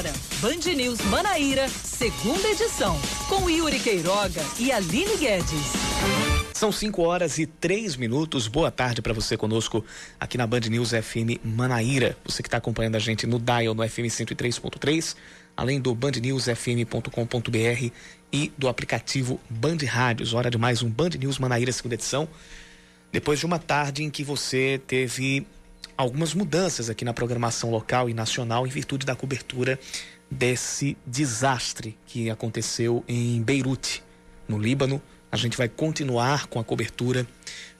Agora, Band News Manaíra, segunda edição, com Yuri Queiroga e Aline Guedes. São 5 horas e 3 minutos. Boa tarde para você conosco aqui na Band News FM Manaíra. Você que está acompanhando a gente no Dial no FM 103.3, além do bandnewsfm.com.br e do aplicativo Band Rádios. Hora de mais um Band News Manaíra, segunda edição. Depois de uma tarde em que você teve algumas mudanças aqui na programação local e nacional em virtude da cobertura desse desastre que aconteceu em Beirute, no Líbano. A gente vai continuar com a cobertura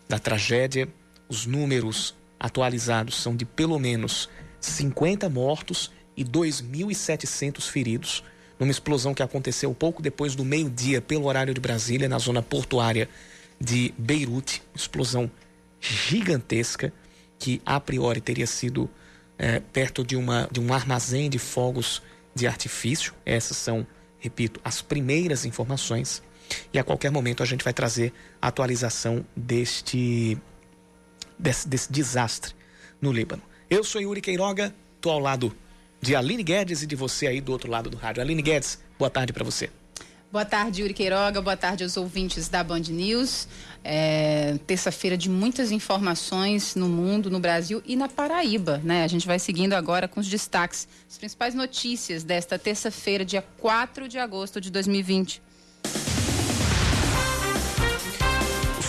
da tragédia. Os números atualizados são de pelo menos 50 mortos e 2.700 feridos, numa explosão que aconteceu pouco depois do meio-dia, pelo horário de Brasília, na zona portuária de Beirute. Explosão gigantesca que a priori teria sido é, perto de, uma, de um armazém de fogos de artifício. Essas são, repito, as primeiras informações. E a qualquer momento a gente vai trazer a atualização deste, desse, desse desastre no Líbano. Eu sou Yuri Queiroga, estou ao lado de Aline Guedes e de você aí do outro lado do rádio. Aline Guedes, boa tarde para você. Boa tarde, Yuri Queiroga. Boa tarde aos ouvintes da Band News. É, Terça-feira de muitas informações no mundo, no Brasil e na Paraíba. Né? A gente vai seguindo agora com os destaques, as principais notícias desta terça-feira, dia 4 de agosto de 2020.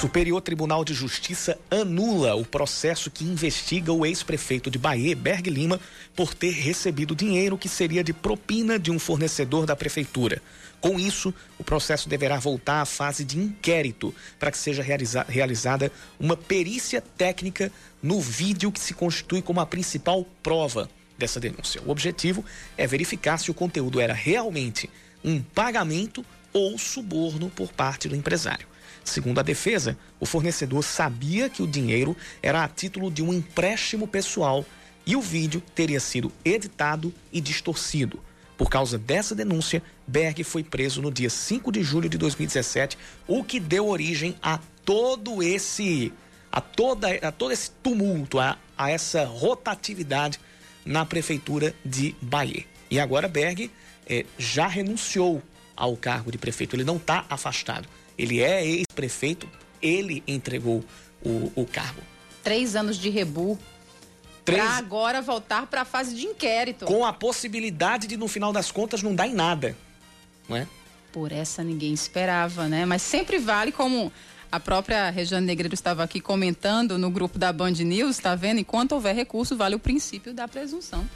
Superior Tribunal de Justiça anula o processo que investiga o ex-prefeito de Bahia, Berg Lima, por ter recebido dinheiro que seria de propina de um fornecedor da prefeitura. Com isso, o processo deverá voltar à fase de inquérito para que seja realiza realizada uma perícia técnica no vídeo que se constitui como a principal prova dessa denúncia. O objetivo é verificar se o conteúdo era realmente um pagamento ou suborno por parte do empresário. Segundo a defesa, o fornecedor sabia que o dinheiro era a título de um empréstimo pessoal e o vídeo teria sido editado e distorcido. Por causa dessa denúncia, Berg foi preso no dia 5 de julho de 2017, o que deu origem a todo esse a toda a todo esse tumulto, a, a essa rotatividade na prefeitura de Bahia. E agora Berg eh, já renunciou ao cargo de prefeito, ele não está afastado. Ele é ex-prefeito, ele entregou o, o cargo. Três anos de rebu. Três... Pra agora voltar para a fase de inquérito. Com a possibilidade de, no final das contas, não dar em nada. Não é? Por essa ninguém esperava, né? Mas sempre vale como a própria Regiane Negreiro estava aqui comentando no grupo da Band News, está vendo? Enquanto houver recurso, vale o princípio da presunção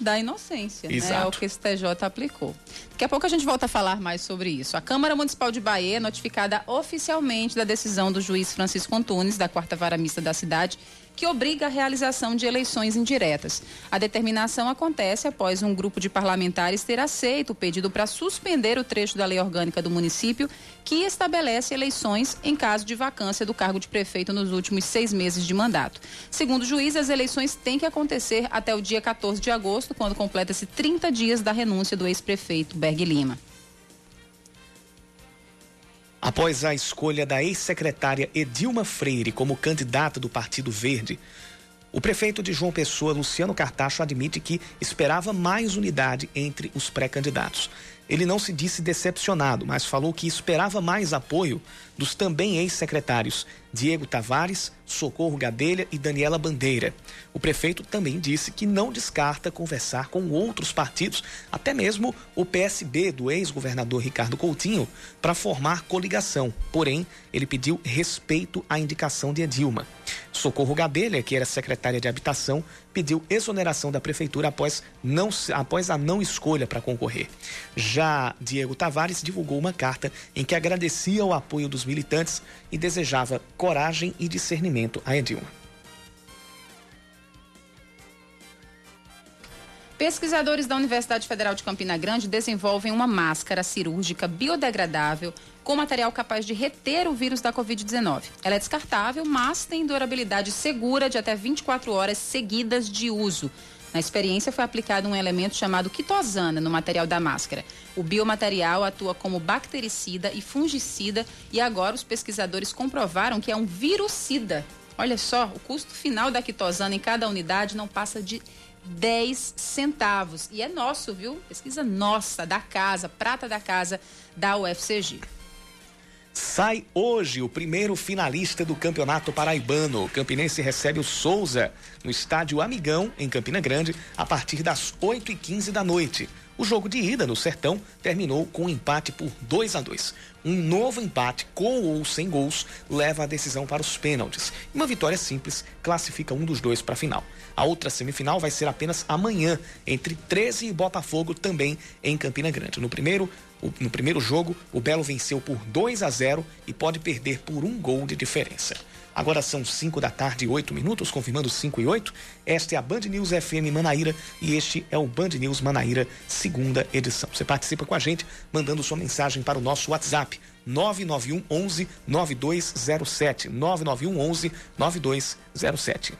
da inocência. Exato. Né? É o que esse TJ aplicou. Daqui a pouco a gente volta a falar mais sobre isso. A Câmara Municipal de Bahia é notificada oficialmente da decisão do juiz Francisco Antunes, da quarta vara mista da cidade, que obriga a realização de eleições indiretas. A determinação acontece após um grupo de parlamentares ter aceito o pedido para suspender o trecho da lei orgânica do município que estabelece eleições em caso de vacância do cargo de prefeito nos últimos seis meses de mandato. Segundo o juiz, as eleições têm que acontecer até o dia 14 de agosto, quando completa-se 30 dias da renúncia do ex-prefeito Berg Lima. Após a escolha da ex-secretária Edilma Freire como candidata do Partido Verde, o prefeito de João Pessoa, Luciano Cartacho, admite que esperava mais unidade entre os pré-candidatos. Ele não se disse decepcionado, mas falou que esperava mais apoio dos também ex-secretários Diego Tavares, Socorro Gadelha e Daniela Bandeira. O prefeito também disse que não descarta conversar com outros partidos, até mesmo o PSB do ex-governador Ricardo Coutinho, para formar coligação. Porém, ele pediu respeito à indicação de Edilma. Socorro Gadelha, que era secretária de Habitação, pediu exoneração da prefeitura após, não, após a não escolha para concorrer. Já Diego Tavares divulgou uma carta em que agradecia o apoio dos militantes e desejava coragem e discernimento a Edilma. Pesquisadores da Universidade Federal de Campina Grande desenvolvem uma máscara cirúrgica biodegradável com material capaz de reter o vírus da Covid-19. Ela é descartável, mas tem durabilidade segura de até 24 horas seguidas de uso. Na experiência foi aplicado um elemento chamado quitosana no material da máscara. O biomaterial atua como bactericida e fungicida e agora os pesquisadores comprovaram que é um virucida Olha só, o custo final da quitosana em cada unidade não passa de 10 centavos. E é nosso, viu? Pesquisa nossa, da casa, prata da casa da UFCG. Sai hoje o primeiro finalista do Campeonato Paraibano. O Campinense recebe o Souza no estádio Amigão, em Campina Grande, a partir das 8h15 da noite. O jogo de ida no Sertão terminou com um empate por 2 a 2 Um novo empate, com ou sem gols, leva a decisão para os pênaltis. Uma vitória simples classifica um dos dois para a final. A outra semifinal vai ser apenas amanhã, entre 13 e Botafogo, também em Campina Grande. No primeiro, no primeiro jogo, o Belo venceu por 2 a 0 e pode perder por um gol de diferença. Agora são 5 da tarde e 8 minutos, confirmando 5 e 8. Esta é a Band News FM Manaíra e este é o Band News Manaíra, segunda edição. Você participa com a gente mandando sua mensagem para o nosso WhatsApp 991 11 9207. 991 11 9207.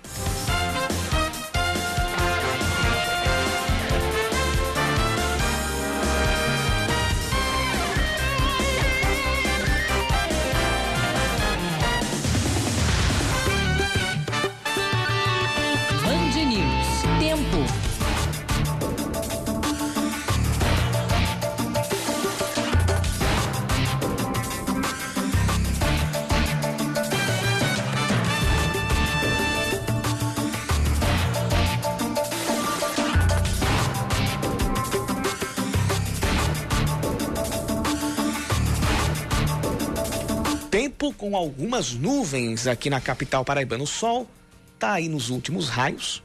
Com algumas nuvens aqui na capital paraibana. O sol está aí nos últimos raios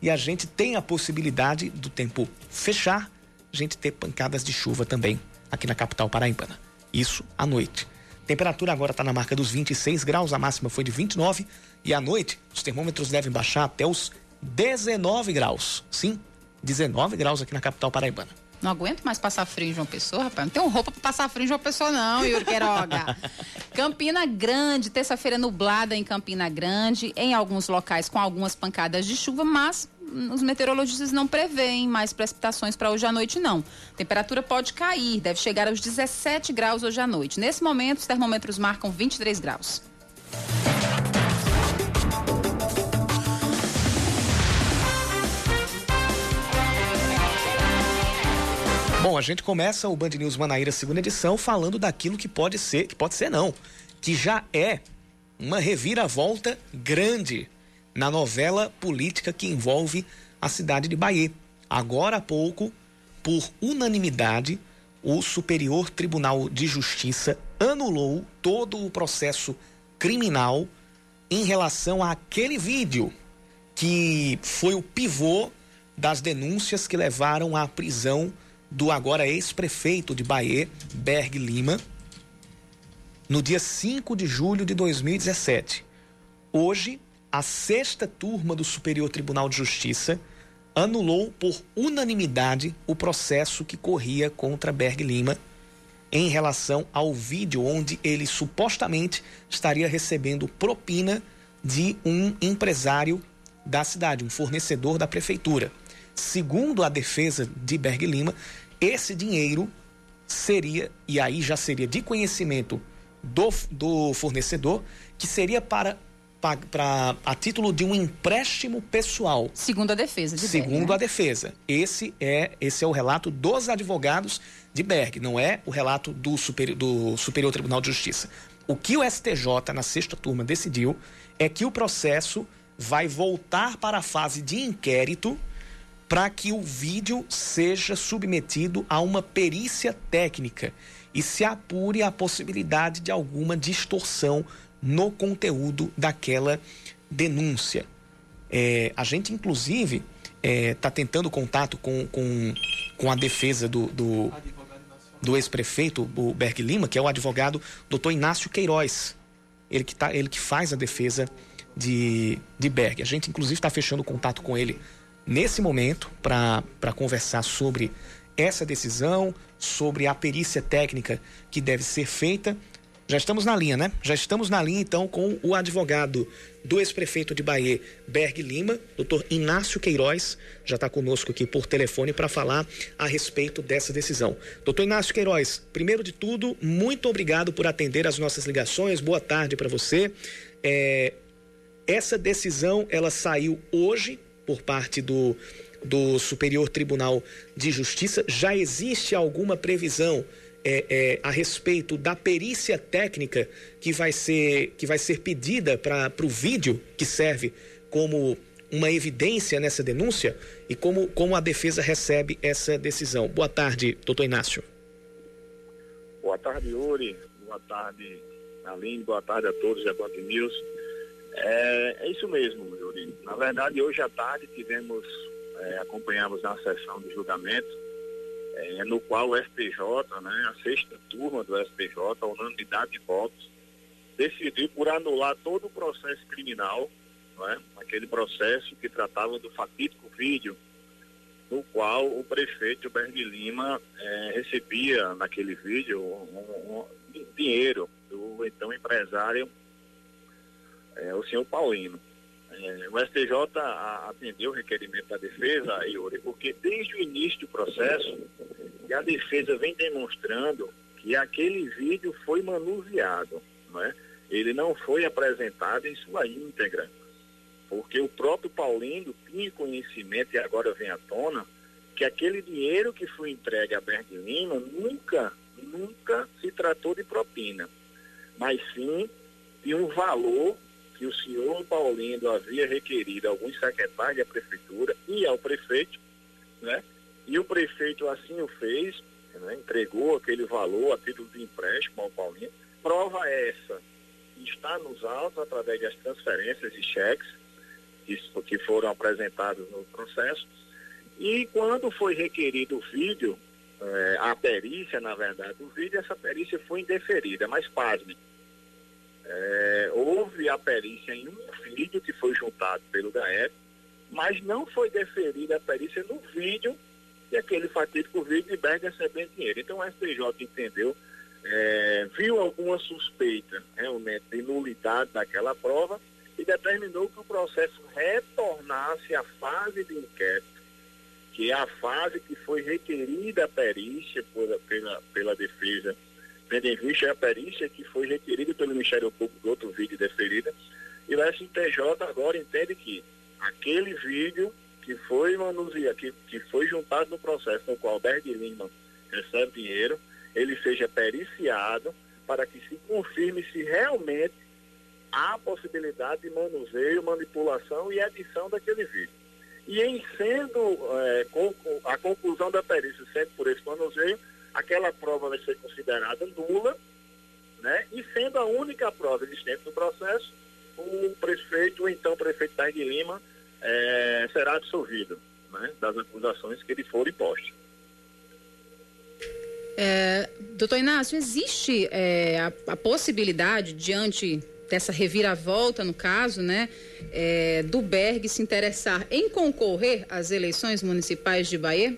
e a gente tem a possibilidade do tempo fechar, a gente ter pancadas de chuva também aqui na capital paraibana. Isso à noite. Temperatura agora está na marca dos 26 graus, a máxima foi de 29 e à noite os termômetros devem baixar até os 19 graus. Sim, 19 graus aqui na capital paraibana. Não aguento mais passar frio em João Pessoa, rapaz. Não tenho roupa para passar frio em João Pessoa, não, Yuri Queiroga. Campina Grande, terça-feira nublada em Campina Grande, em alguns locais com algumas pancadas de chuva, mas os meteorologistas não preveem mais precipitações para hoje à noite, não. A temperatura pode cair, deve chegar aos 17 graus hoje à noite. Nesse momento, os termômetros marcam 23 graus. Bom, a gente começa o Band News Manaíra segunda edição falando daquilo que pode ser, que pode ser não, que já é uma reviravolta grande na novela política que envolve a cidade de Bahia. Agora há pouco, por unanimidade, o Superior Tribunal de Justiça anulou todo o processo criminal em relação àquele vídeo que foi o pivô das denúncias que levaram à prisão do agora ex-prefeito de Bahia, Berg Lima, no dia 5 de julho de 2017. Hoje, a sexta turma do Superior Tribunal de Justiça anulou por unanimidade o processo que corria contra Berg Lima em relação ao vídeo onde ele supostamente estaria recebendo propina de um empresário da cidade, um fornecedor da prefeitura. Segundo a defesa de Berg Lima, esse dinheiro seria, e aí já seria de conhecimento do, do fornecedor, que seria para, para a título de um empréstimo pessoal. Segundo a defesa de Segundo Berg, né? a defesa. Esse é, esse é o relato dos advogados de Berg, não é o relato do, super, do Superior Tribunal de Justiça. O que o STJ, na sexta turma, decidiu é que o processo vai voltar para a fase de inquérito para que o vídeo seja submetido a uma perícia técnica e se apure a possibilidade de alguma distorção no conteúdo daquela denúncia. É, a gente, inclusive, está é, tá tentando contato com, com, com a defesa do, do, do ex-prefeito, o Berg Lima, que é o advogado doutor Inácio Queiroz. Ele que, tá, ele que faz a defesa de, de Berg. A gente, inclusive, está fechando contato com ele nesse momento para conversar sobre essa decisão, sobre a perícia técnica que deve ser feita. Já estamos na linha, né? Já estamos na linha, então, com o advogado do ex-prefeito de Bahia, Berg Lima, doutor Inácio Queiroz, já está conosco aqui por telefone para falar a respeito dessa decisão. Doutor Inácio Queiroz, primeiro de tudo, muito obrigado por atender as nossas ligações. Boa tarde para você. É, Essa decisão ela saiu hoje por parte do, do Superior Tribunal de Justiça. Já existe alguma previsão é, é, a respeito da perícia técnica que vai ser, que vai ser pedida para o vídeo que serve como uma evidência nessa denúncia e como, como a defesa recebe essa decisão. Boa tarde, doutor Inácio. Boa tarde, Yuri. Boa tarde, Aline. Boa tarde a todos da Band News. É, é, isso mesmo, Yuri. Na verdade, hoje à tarde tivemos, é, acompanhamos na sessão de julgamento, é, no qual o STJ, né, a sexta turma do STJ, a unanimidade de votos, decidiu por anular todo o processo criminal, né, aquele processo que tratava do fatídico vídeo, no qual o prefeito Berg Lima é, recebia naquele vídeo um, um, um dinheiro do então empresário é, o senhor Paulino. É, o STJ atendeu o requerimento da defesa, Yuri, porque desde o início do processo, a defesa vem demonstrando que aquele vídeo foi manuseado, não é? ele não foi apresentado em sua íntegra, porque o próprio Paulino tinha conhecimento, e agora vem à tona, que aquele dinheiro que foi entregue a Berg Lima nunca, nunca se tratou de propina, mas sim de um valor que o senhor Paulindo havia requerido alguns secretários da prefeitura e ao prefeito, né? E o prefeito assim o fez, né? entregou aquele valor a título de empréstimo ao Paulinho. Prova essa está nos autos através das transferências e cheques que foram apresentados no processo. E quando foi requerido o vídeo, eh, a perícia, na verdade, do vídeo, essa perícia foi indeferida, mas pasme é, houve a perícia em um vídeo que foi juntado pelo GAEP, mas não foi deferida a perícia no vídeo e aquele fatídico vídeo de Berg recebendo dinheiro. Então o STJ entendeu, é, viu alguma suspeita realmente de nulidade daquela prova e determinou que o processo retornasse à fase de inquérito, que é a fase que foi requerida a perícia por, pela, pela defesa tendo em vista a perícia que foi requerida pelo Ministério Público outro vídeo deferida, e o STJ agora entende que aquele vídeo que foi manuseado, que, que foi juntado no processo no qual Berg Lima recebe dinheiro, ele seja periciado para que se confirme se realmente há possibilidade de manuseio, manipulação e edição daquele vídeo. E em sendo é, a conclusão da perícia sendo por esse manuseio, aquela prova vai ser considerada nula, né? E sendo a única prova existente no processo, o prefeito, o então prefeito Tarde Lima, é, será absolvido né? das acusações que lhe forem postas. É, doutor Inácio, existe é, a, a, possibilidade, diante dessa reviravolta no caso, né, é, do Berg se interessar em concorrer às eleições municipais de Bahia?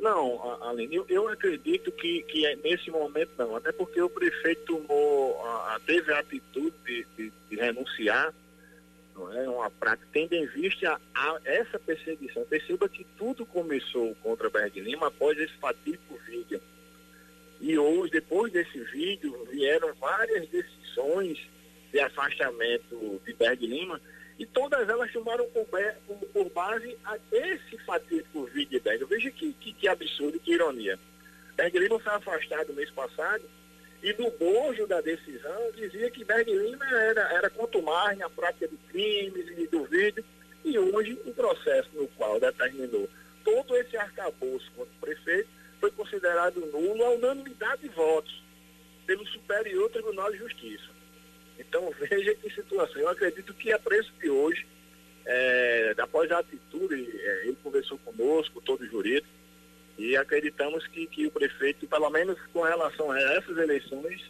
Não, Aline, eu, eu acredito que, que é nesse momento não, até porque o prefeito tomou, a, teve a atitude de, de, de, renunciar, não é uma prática, tendo em vista a, a, essa perseguição. Perceba que tudo começou contra Berg Lima após esse fatídico vídeo. E hoje, depois desse vídeo, vieram várias decisões de afastamento de Berg Lima, e todas elas tomaram por, base a esse fatídico vídeo de Berg. Veja que, que, que absurdo, que ironia. Berg foi afastado mês passado e no bojo da decisão dizia que Berg era, era contumaz na prática de crimes e do vídeo e hoje o processo no qual determinou todo esse arcabouço contra o prefeito foi considerado nulo a unanimidade de votos pelo Superior Tribunal de Justiça. Então veja que situação. Eu acredito que a preço de hoje, é, após a atitude, é, ele conversou conosco, todo jurídico, e acreditamos que, que o prefeito, pelo menos com relação a essas eleições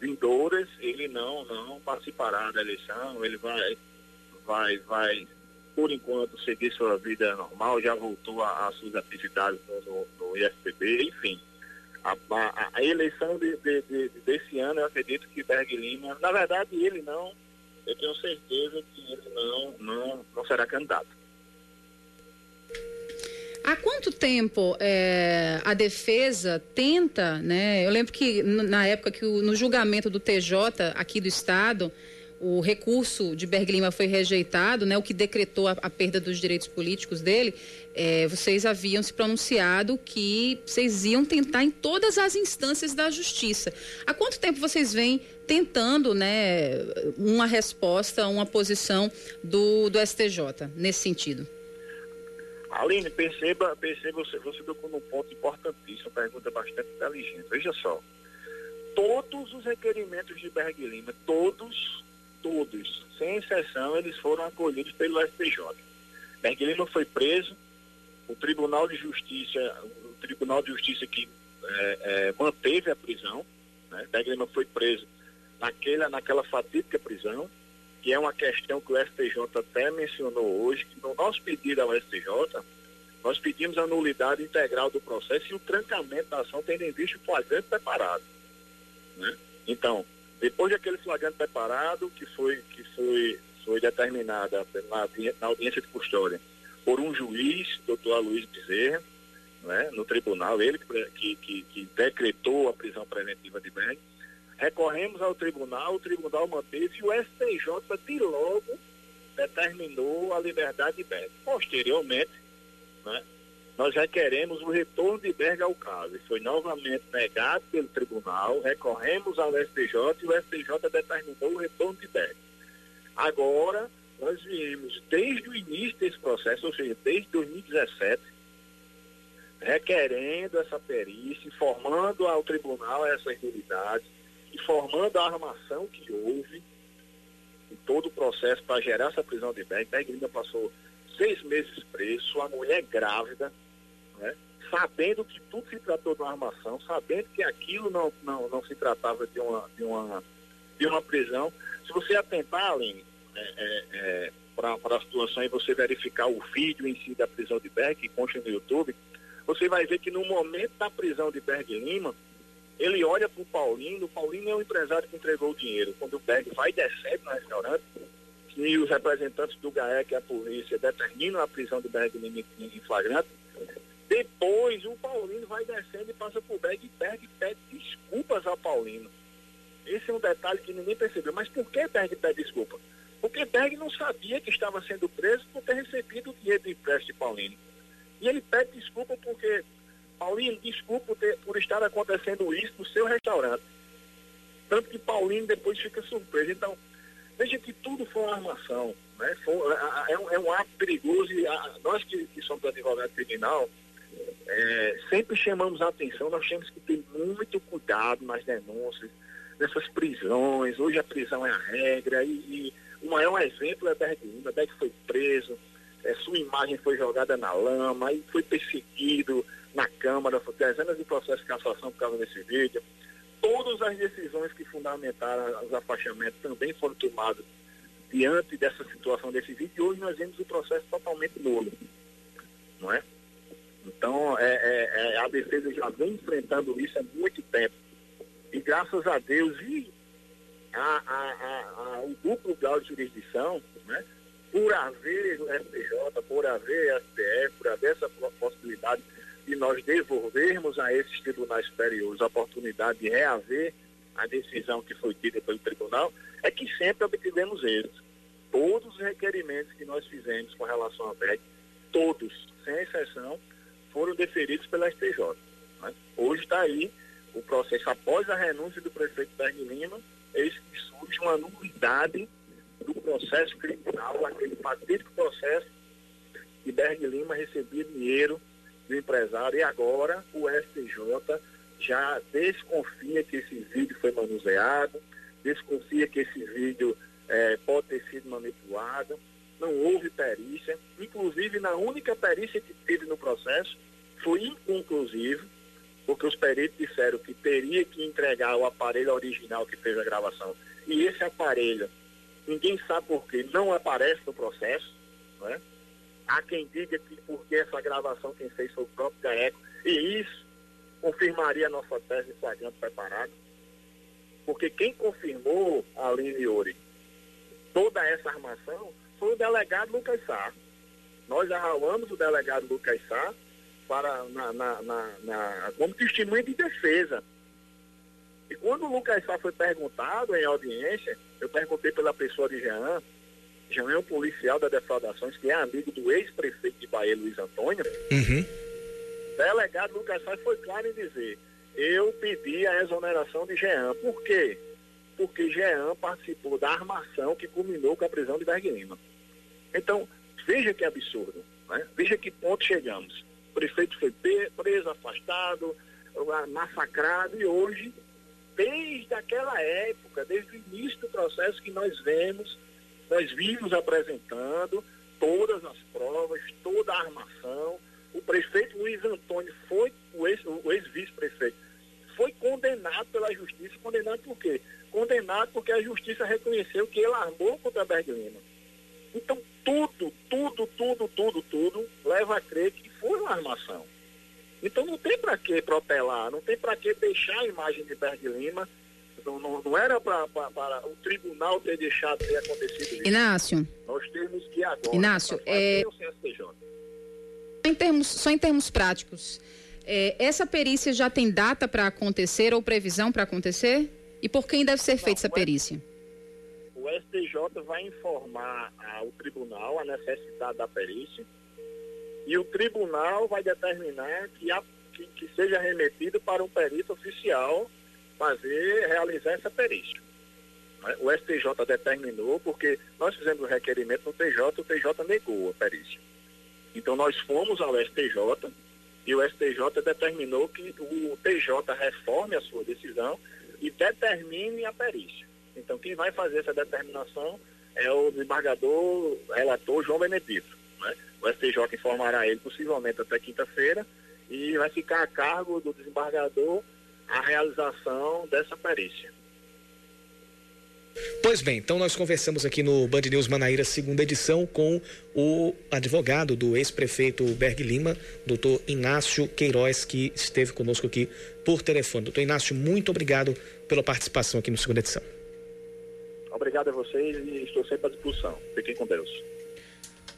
vindouras, ele não, não participará da eleição, ele vai, vai, vai, por enquanto, seguir sua vida normal, já voltou às suas atividades no, no, no IFPB, enfim a, a, a eleição de, de, de, desse ano, eu acredito que Berg Lima, na verdade ele não, eu tenho certeza que ele não, não, não será candidato. Há quanto tempo é, a defesa tenta, né? Eu lembro que na época que o, no julgamento do TJ aqui do estado, o recurso de Berg Lima foi rejeitado, né, o que decretou a, a perda dos direitos políticos dele, é, vocês haviam se pronunciado que vocês iam tentar em todas as instâncias da justiça. Há quanto tempo vocês vêm tentando né, uma resposta, uma posição do, do STJ nesse sentido? Aline, perceba, perceba, você, você tocou num ponto importantíssimo, pergunta bastante inteligente. Veja só, todos os requerimentos de Berg Lima, todos todos, sem exceção, eles foram acolhidos pelo STJ. Berg Lima foi preso, o Tribunal de Justiça, o Tribunal de Justiça que é, é, manteve a prisão, né? Berg Lima foi preso naquela, naquela fatídica prisão, que é uma questão que o STJ até mencionou hoje, que no nosso pedido ao STJ, nós pedimos a nulidade integral do processo e o trancamento da ação tendo em vista o flagrante preparado. Né? Então, depois daquele flagrante preparado, que foi, que foi, foi determinada na, na audiência de custódia por um juiz, doutor Aloysio Bezerra, né, no tribunal, ele que, que, que decretou a prisão preventiva de Berg, recorremos ao tribunal, o tribunal manteve e o STJ de logo determinou a liberdade de Berg. Posteriormente, né, nós requeremos o retorno de Berg ao caso. E foi novamente negado pelo tribunal, recorremos ao STJ e o STJ determinou o retorno de Berg. Agora, nós viemos desde o início desse processo, ou seja, desde 2017, requerendo essa perícia, informando ao tribunal essas unidades, informando a armação que houve em todo o processo para gerar essa prisão de Berg. Berg ainda passou seis meses preso, sua mulher grávida, né? sabendo que tudo se tratou de uma armação, sabendo que aquilo não, não, não se tratava de uma, de, uma, de uma prisão. Se você atentar, Aline, é, é, é, para a situação e você verificar o vídeo em si da prisão de Berg, que consta no YouTube, você vai ver que no momento da prisão de Berg Lima, ele olha para o Paulinho, o Paulinho é o empresário que entregou o dinheiro. Quando o Berg vai descendo no restaurante, e os representantes do GAEC e a polícia determinam a prisão do Berg Lima em flagrante, depois o Paulino vai descendo e passa por Berg e Berg pede desculpas ao Paulino. Esse é um detalhe que ninguém percebeu. Mas por que Berg pede desculpa? Porque Berg não sabia que estava sendo preso por ter recebido o dinheiro do empréstimo de Paulino. E ele pede desculpa porque, Paulino, desculpa por, estar acontecendo isso no seu restaurante. Tanto que Paulino depois fica surpreso. Então, veja que tudo foi uma armação. Né? Foi, é, é, um, é um ato perigoso e a, nós que, que somos advogados criminal, é, sempre chamamos a atenção, nós temos que ter muito cuidado nas denúncias, nessas prisões. Hoje a prisão é a regra e, e o maior exemplo é Berg Lima. Berg foi preso, é, sua imagem foi jogada na lama e foi perseguido na Câmara, foi dezenas de processos de cassação por causa desse vídeo. Todas as decisões que fundamentaram os afastamentos também foram tomadas diante dessa situação desse vídeo e hoje nós vemos o processo totalmente nulo, não é? Então, é, é, é, a defesa já vem enfrentando isso há muito tempo. E graças a Deus, e a, a, a, o duplo grau de jurisdição, né, por haver o STJ, por haver STF, por haver essa possibilidade de nós devolvermos a esses tribunais superiores a oportunidade de reaver a decisão que foi dita pelo tribunal, é que sempre obtivemos êxito. Todos os requerimentos que nós fizemos com relação à PEC, todos, sem exceção, foram deferidos pela STJ. Né? Hoje está aí o processo, após a renúncia do prefeito Berg Lima, eis que surge uma nulidade do processo criminal, aquele fatídico processo que Berg Lima recebia dinheiro do empresário e agora o STJ já desconfia que esse vídeo foi manuseado, desconfia que esse vídeo é, pode ter sido manipulado não houve perícia, inclusive na única perícia que teve no processo foi inconclusivo, porque os peritos disseram que teria que entregar o aparelho original que fez a gravação. E esse aparelho, ninguém sabe por que não aparece no processo, né? Há quem diga que porque essa gravação quem fez foi o próprio GAECO, e isso confirmaria a nossa tese de flagrante preparado. Porque quem confirmou, Aline Yuri, toda essa armação foi o delegado Lucas Sá. Nós arrolamos o delegado Lucas Sá para, na, na, na, na, como testemunha de defesa. E quando o Lucas Sá foi perguntado em audiência, eu perguntei pela pessoa de Jean, Jean é um policial da defraudações, que é amigo do ex-prefeito de Bahia, Luiz Antônio. Uhum. O delegado Lucas Sá foi claro em dizer, eu pedi a exoneração de Jean. Por quê? Porque Jean participou da armação que culminou com a prisão de Berg Lima. Então, veja que absurdo, né? veja que ponto chegamos. O prefeito foi preso, afastado, massacrado e hoje, desde aquela época, desde o início do processo que nós vemos, nós vimos apresentando todas as provas, toda a armação. O prefeito Luiz Antônio foi, o ex-vice-prefeito, foi condenado pela justiça. Condenado por quê? Condenado porque a justiça reconheceu que ele armou contra Berg Lima. Então, tudo, tudo, tudo, tudo, tudo leva a crer que foi uma armação. Então não tem para que protelar, não tem para que deixar a imagem de Berg Lima. Não, não, não era para o tribunal ter deixado ter acontecido isso. Inácio. Nós temos que agora. Inácio, é... Em termos, só em termos práticos, é, essa perícia já tem data para acontecer ou previsão para acontecer? E por quem deve ser feita essa perícia? STJ vai informar ao tribunal a necessidade da perícia e o tribunal vai determinar que, a, que, que seja remetido para um perito oficial fazer, realizar essa perícia. Né? O STJ determinou, porque nós fizemos o requerimento no TJ, o TJ negou a perícia. Então nós fomos ao STJ e o STJ determinou que o TJ reforme a sua decisão e determine a perícia. Então quem vai fazer essa determinação é o desembargador relator João Benedito. Né? O STJ informará ele possivelmente até quinta-feira e vai ficar a cargo do desembargador a realização dessa perícia. Pois bem, então nós conversamos aqui no Band News Manaíra, segunda edição, com o advogado do ex-prefeito Berg Lima, doutor Inácio Queiroz, que esteve conosco aqui por telefone. Doutor Inácio, muito obrigado pela participação aqui no segunda edição. Obrigado a vocês e estou sempre à disposição. Fiquem com Deus.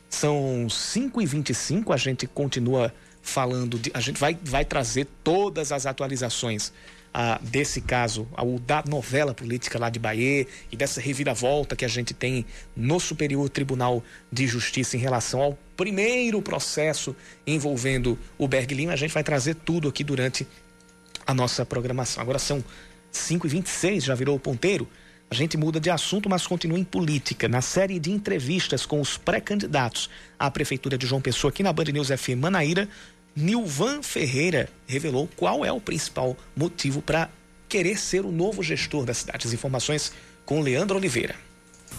São 5h25, a gente continua falando, de, a gente vai, vai trazer todas as atualizações ah, desse caso, o da novela política lá de Bahia e dessa reviravolta que a gente tem no Superior Tribunal de Justiça em relação ao primeiro processo envolvendo o Berg Lima. A gente vai trazer tudo aqui durante a nossa programação. Agora são 5h26, já virou o ponteiro. A gente muda de assunto, mas continua em política. Na série de entrevistas com os pré-candidatos à Prefeitura de João Pessoa, aqui na Band News FM Manaíra, Nilvan Ferreira revelou qual é o principal motivo para querer ser o novo gestor da cidade. As informações com Leandro Oliveira.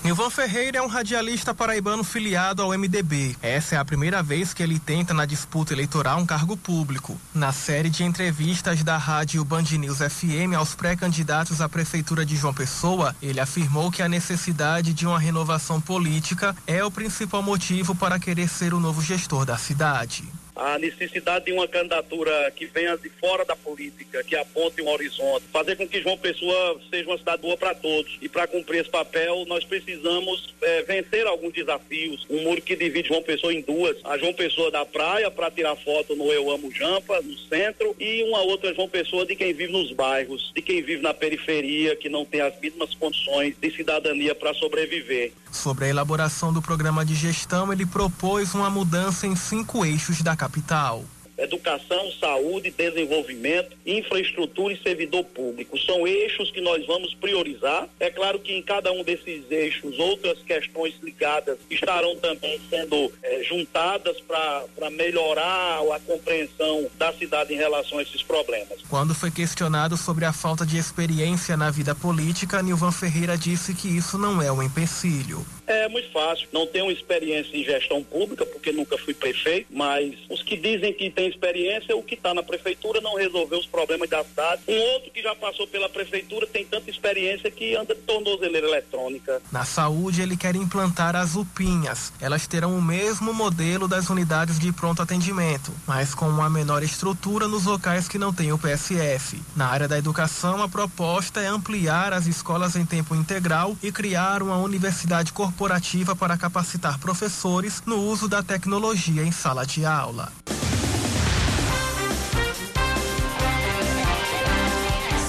Nilvan Ferreira é um radialista paraibano filiado ao MDB. Essa é a primeira vez que ele tenta na disputa eleitoral um cargo público. Na série de entrevistas da rádio Band News FM aos pré-candidatos à prefeitura de João Pessoa, ele afirmou que a necessidade de uma renovação política é o principal motivo para querer ser o novo gestor da cidade a necessidade de uma candidatura que venha de fora da política, que aponte um horizonte, fazer com que João Pessoa seja uma cidade boa para todos. E para cumprir esse papel, nós precisamos é, vencer alguns desafios. Um muro que divide João Pessoa em duas: a João Pessoa da praia, para tirar foto no Eu Amo Jampa, no centro, e uma outra João Pessoa de quem vive nos bairros, de quem vive na periferia, que não tem as mesmas condições de cidadania para sobreviver. Sobre a elaboração do programa de gestão, ele propôs uma mudança em cinco eixos da capital educação, saúde, desenvolvimento, infraestrutura e servidor público. São eixos que nós vamos priorizar. É claro que em cada um desses eixos outras questões ligadas estarão também sendo é, juntadas para melhorar a compreensão da cidade em relação a esses problemas. Quando foi questionado sobre a falta de experiência na vida política, Nilvan Ferreira disse que isso não é um empecilho. É muito fácil. Não tenho experiência em gestão pública, porque nunca fui prefeito, mas os que dizem que tem experiência, o que está na prefeitura não resolveu os problemas da cidade. Um outro que já passou pela prefeitura tem tanta experiência que anda de tornozeleira eletrônica. Na saúde, ele quer implantar as UPinhas. Elas terão o mesmo modelo das unidades de pronto atendimento, mas com uma menor estrutura nos locais que não têm o PSF. Na área da educação, a proposta é ampliar as escolas em tempo integral e criar uma universidade corporativa corporativa para capacitar professores no uso da tecnologia em sala de aula.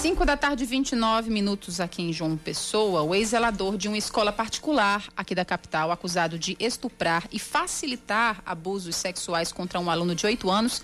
5 da tarde, 29 minutos aqui em João Pessoa, o ex-zelador de uma escola particular aqui da capital, acusado de estuprar e facilitar abusos sexuais contra um aluno de 8 anos,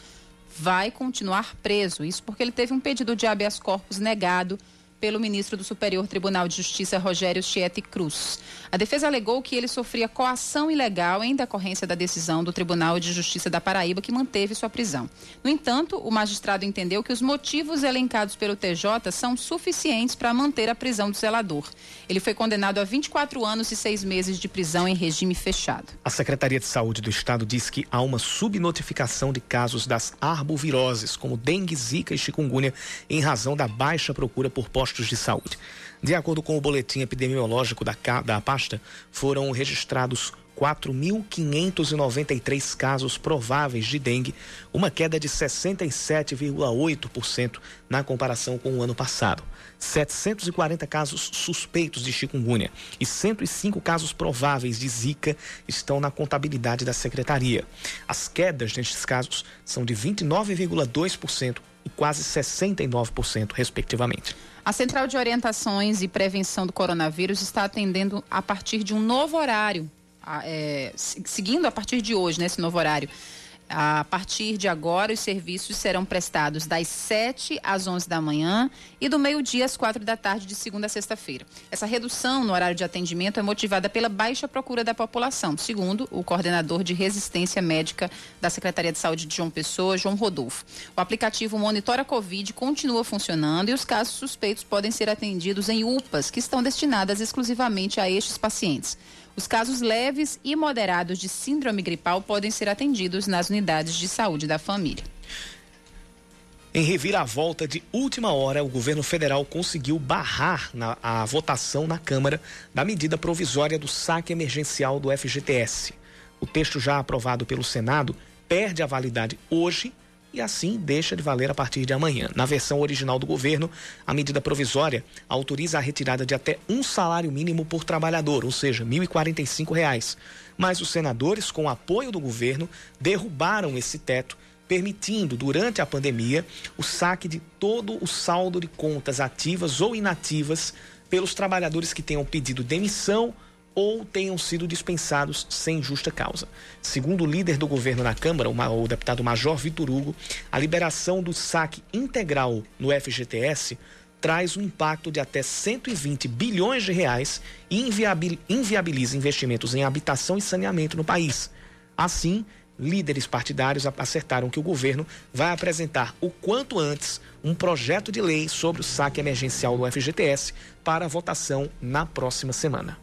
vai continuar preso. Isso porque ele teve um pedido de habeas corpus negado pelo ministro do Superior Tribunal de Justiça, Rogério Chieti Cruz. A defesa alegou que ele sofria coação ilegal em decorrência da decisão do Tribunal de Justiça da Paraíba, que manteve sua prisão. No entanto, o magistrado entendeu que os motivos elencados pelo TJ são suficientes para manter a prisão do zelador. Ele foi condenado a 24 anos e seis meses de prisão em regime fechado. A Secretaria de Saúde do Estado diz que há uma subnotificação de casos das arboviroses, como dengue, zika e chikungunya, em razão da baixa procura por postos postos de saúde. De acordo com o boletim epidemiológico da, da pasta, foram registrados 4.593 casos prováveis de dengue, uma queda de 67,8% na comparação com o ano passado. 740 casos suspeitos de chikungunya e 105 casos prováveis de zika estão na contabilidade da secretaria. As quedas nestes casos são de 29,2% e quase 69%, respectivamente. A Central de Orientações e Prevenção do Coronavírus está atendendo a partir de um novo horário, é, seguindo a partir de hoje, nesse né, novo horário. A partir de agora, os serviços serão prestados das 7 às 11 da manhã e do meio-dia às 4 da tarde, de segunda a sexta-feira. Essa redução no horário de atendimento é motivada pela baixa procura da população, segundo o coordenador de resistência médica da Secretaria de Saúde de João Pessoa, João Rodolfo. O aplicativo Monitora Covid continua funcionando e os casos suspeitos podem ser atendidos em UPAs, que estão destinadas exclusivamente a estes pacientes. Os casos leves e moderados de síndrome gripal podem ser atendidos nas unidades de saúde da família. Em reviravolta de última hora, o governo federal conseguiu barrar na, a votação na Câmara da medida provisória do saque emergencial do FGTS. O texto já aprovado pelo Senado perde a validade hoje e assim deixa de valer a partir de amanhã. Na versão original do governo, a medida provisória autoriza a retirada de até um salário mínimo por trabalhador, ou seja, R$ 1.045. Mas os senadores, com apoio do governo, derrubaram esse teto, permitindo, durante a pandemia, o saque de todo o saldo de contas ativas ou inativas pelos trabalhadores que tenham pedido demissão ou tenham sido dispensados sem justa causa. Segundo o líder do governo na Câmara, o deputado Major Vitor Hugo, a liberação do saque integral no FGTS traz um impacto de até 120 bilhões de reais e inviabiliza investimentos em habitação e saneamento no país. Assim, líderes partidários acertaram que o governo vai apresentar o quanto antes um projeto de lei sobre o saque emergencial do FGTS para votação na próxima semana.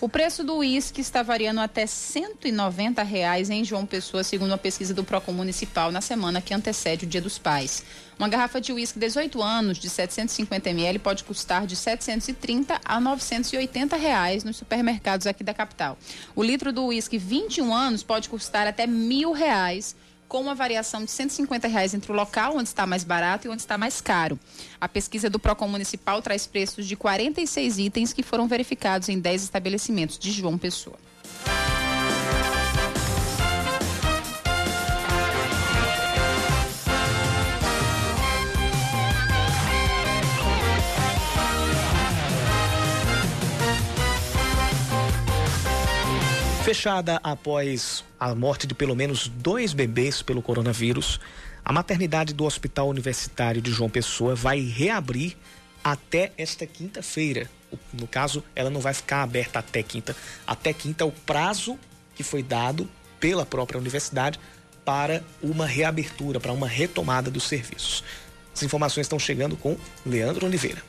O preço do uísque está variando até 190 reais em João Pessoa, segundo uma pesquisa do Procon Municipal na semana que antecede o Dia dos Pais. Uma garrafa de uísque 18 anos de 750 ml pode custar de 730 a 980 reais nos supermercados aqui da capital. O litro do uísque 21 anos pode custar até mil reais com uma variação de 150 reais entre o local onde está mais barato e onde está mais caro. A pesquisa do Procon Municipal traz preços de 46 itens que foram verificados em 10 estabelecimentos de João Pessoa. Fechada após a morte de pelo menos dois bebês pelo coronavírus, a maternidade do Hospital Universitário de João Pessoa vai reabrir até esta quinta-feira. No caso, ela não vai ficar aberta até quinta. Até quinta é o prazo que foi dado pela própria universidade para uma reabertura, para uma retomada dos serviços. As informações estão chegando com Leandro Oliveira.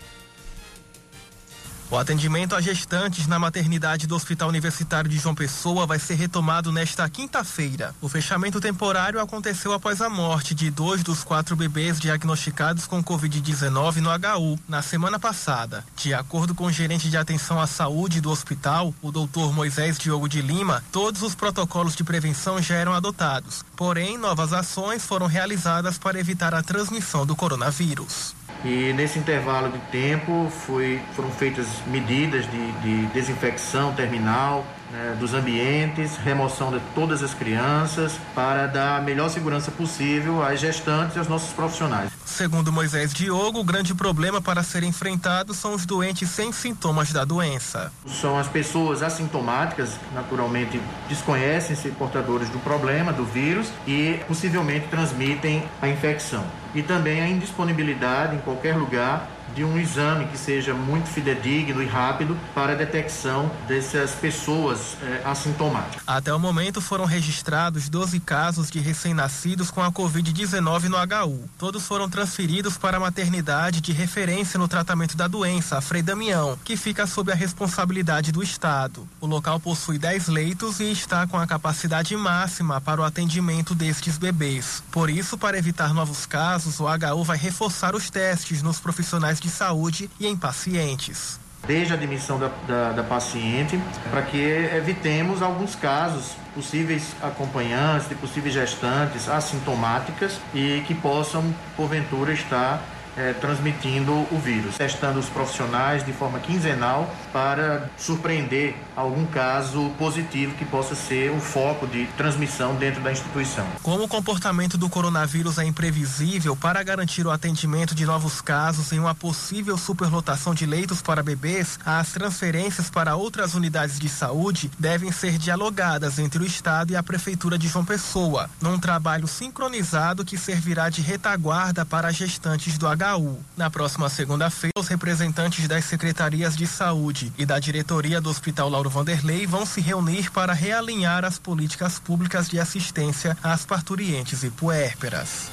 O atendimento a gestantes na maternidade do Hospital Universitário de João Pessoa vai ser retomado nesta quinta-feira. O fechamento temporário aconteceu após a morte de dois dos quatro bebês diagnosticados com Covid-19 no HU na semana passada. De acordo com o gerente de atenção à saúde do hospital, o doutor Moisés Diogo de Lima, todos os protocolos de prevenção já eram adotados. Porém, novas ações foram realizadas para evitar a transmissão do coronavírus. E nesse intervalo de tempo foi, foram feitas medidas de, de desinfecção terminal, né, dos ambientes, remoção de todas as crianças, para dar a melhor segurança possível às gestantes e aos nossos profissionais. Segundo Moisés Diogo, o grande problema para ser enfrentado são os doentes sem sintomas da doença. São as pessoas assintomáticas, naturalmente desconhecem ser portadores do problema, do vírus, e possivelmente transmitem a infecção. E também a indisponibilidade em qualquer lugar de um exame que seja muito fidedigno e rápido para a detecção dessas pessoas eh, assintomáticas. Até o momento foram registrados 12 casos de recém-nascidos com a Covid-19 no HU. Todos foram transferidos para a maternidade de referência no tratamento da doença, a Frei Damião, que fica sob a responsabilidade do Estado. O local possui 10 leitos e está com a capacidade máxima para o atendimento destes bebês. Por isso, para evitar novos casos, o HU vai reforçar os testes nos profissionais de saúde e em pacientes. Desde a admissão da, da, da paciente, para que evitemos alguns casos possíveis acompanhantes, de possíveis gestantes assintomáticas e que possam, porventura, estar é, transmitindo o vírus, testando os profissionais de forma quinzenal para surpreender algum caso positivo que possa ser o foco de transmissão dentro da instituição. Como o comportamento do coronavírus é imprevisível, para garantir o atendimento de novos casos em uma possível superlotação de leitos para bebês, as transferências para outras unidades de saúde devem ser dialogadas entre o Estado e a Prefeitura de João Pessoa, num trabalho sincronizado que servirá de retaguarda para gestantes do HU. Na próxima segunda-feira, os representantes das secretarias de saúde e da diretoria do Hospital Lauro Vanderlei vão se reunir para realinhar as políticas públicas de assistência às parturientes e puérperas.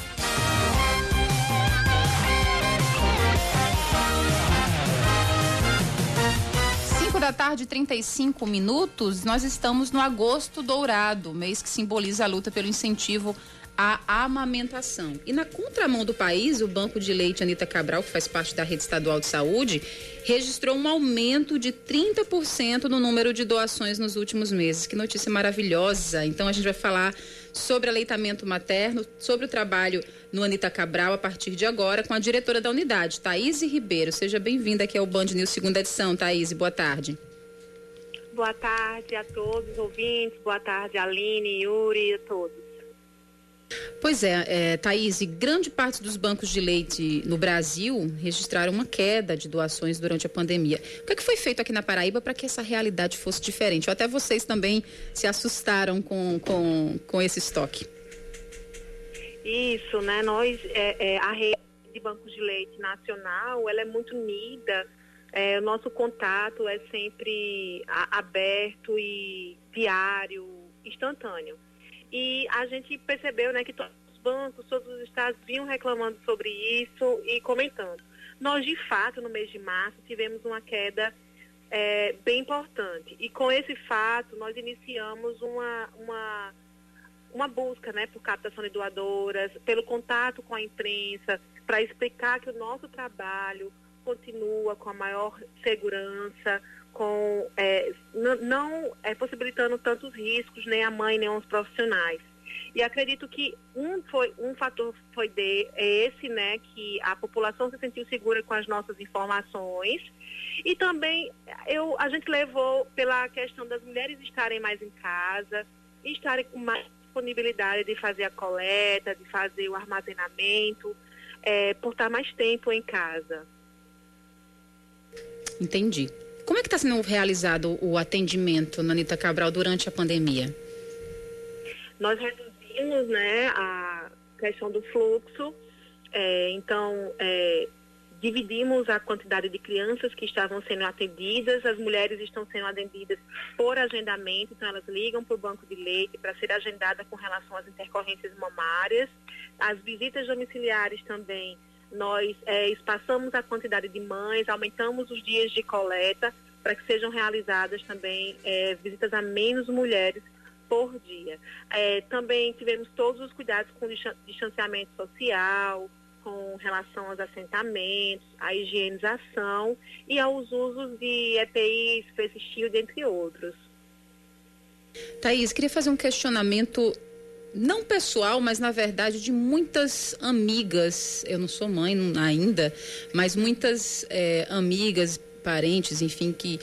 da tarde, 35 minutos, nós estamos no Agosto Dourado, mês que simboliza a luta pelo incentivo a amamentação. E na contramão do país, o Banco de Leite Anita Cabral, que faz parte da rede estadual de saúde, registrou um aumento de 30% no número de doações nos últimos meses. Que notícia maravilhosa! Então a gente vai falar sobre aleitamento materno, sobre o trabalho no Anita Cabral a partir de agora com a diretora da unidade, Thaís Ribeiro. Seja bem-vinda aqui ao Band News segunda edição, Thaís. Boa tarde. Boa tarde a todos os ouvintes, boa tarde Aline, Yuri e a todos. Pois é, é, Thaís, grande parte dos bancos de leite no Brasil registraram uma queda de doações durante a pandemia. O que, é que foi feito aqui na Paraíba para que essa realidade fosse diferente? Ou até vocês também se assustaram com, com, com esse estoque? Isso, né? Nós, é, é, a rede de bancos de leite nacional, ela é muito unida. É, o nosso contato é sempre aberto e diário, instantâneo. E a gente percebeu né, que todos os bancos, todos os estados vinham reclamando sobre isso e comentando. Nós, de fato, no mês de março, tivemos uma queda é, bem importante. E com esse fato, nós iniciamos uma, uma, uma busca né, por captação de doadoras, pelo contato com a imprensa, para explicar que o nosso trabalho continua com a maior segurança, com é, não é, possibilitando tantos riscos, nem a mãe, nem os profissionais. E acredito que um, foi, um fator foi de, é esse, né, que a população se sentiu segura com as nossas informações. E também eu, a gente levou pela questão das mulheres estarem mais em casa, estarem com mais disponibilidade de fazer a coleta, de fazer o armazenamento, é, por estar mais tempo em casa. Entendi. Como é que está sendo realizado o atendimento na Anitta Cabral durante a pandemia? Nós reduzimos né, a questão do fluxo, é, então é, dividimos a quantidade de crianças que estavam sendo atendidas, as mulheres estão sendo atendidas por agendamento, então elas ligam para o banco de leite para ser agendada com relação às intercorrências mamárias. As visitas domiciliares também nós é, espaçamos a quantidade de mães, aumentamos os dias de coleta para que sejam realizadas também é, visitas a menos mulheres por dia. É, também tivemos todos os cuidados com distanciamento social, com relação aos assentamentos, à higienização e aos usos de EPIs, Face Shield, entre outros. Thaís, queria fazer um questionamento não pessoal, mas na verdade de muitas amigas. Eu não sou mãe ainda, mas muitas é, amigas, parentes, enfim, que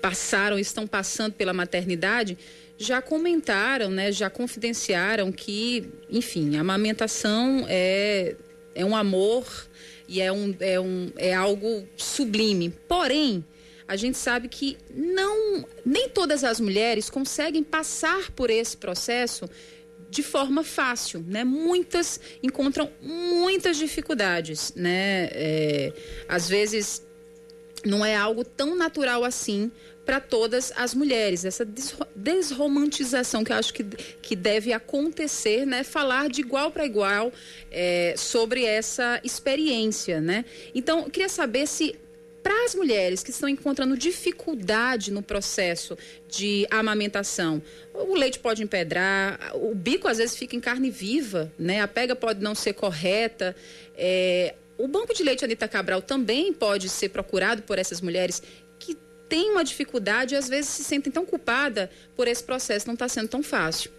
passaram, estão passando pela maternidade, já comentaram, né, já confidenciaram que, enfim, a amamentação é, é um amor e é, um, é, um, é algo sublime. Porém, a gente sabe que não nem todas as mulheres conseguem passar por esse processo de forma fácil, né? Muitas encontram muitas dificuldades, né? É, às vezes não é algo tão natural assim para todas as mulheres. Essa desromantização que eu acho que, que deve acontecer, né? Falar de igual para igual é, sobre essa experiência, né? Então, eu queria saber se para as mulheres que estão encontrando dificuldade no processo de amamentação, o leite pode empedrar, o bico às vezes fica em carne viva, né? A pega pode não ser correta. É, o banco de leite Anitta Cabral também pode ser procurado por essas mulheres que têm uma dificuldade e às vezes se sentem tão culpada por esse processo não está sendo tão fácil.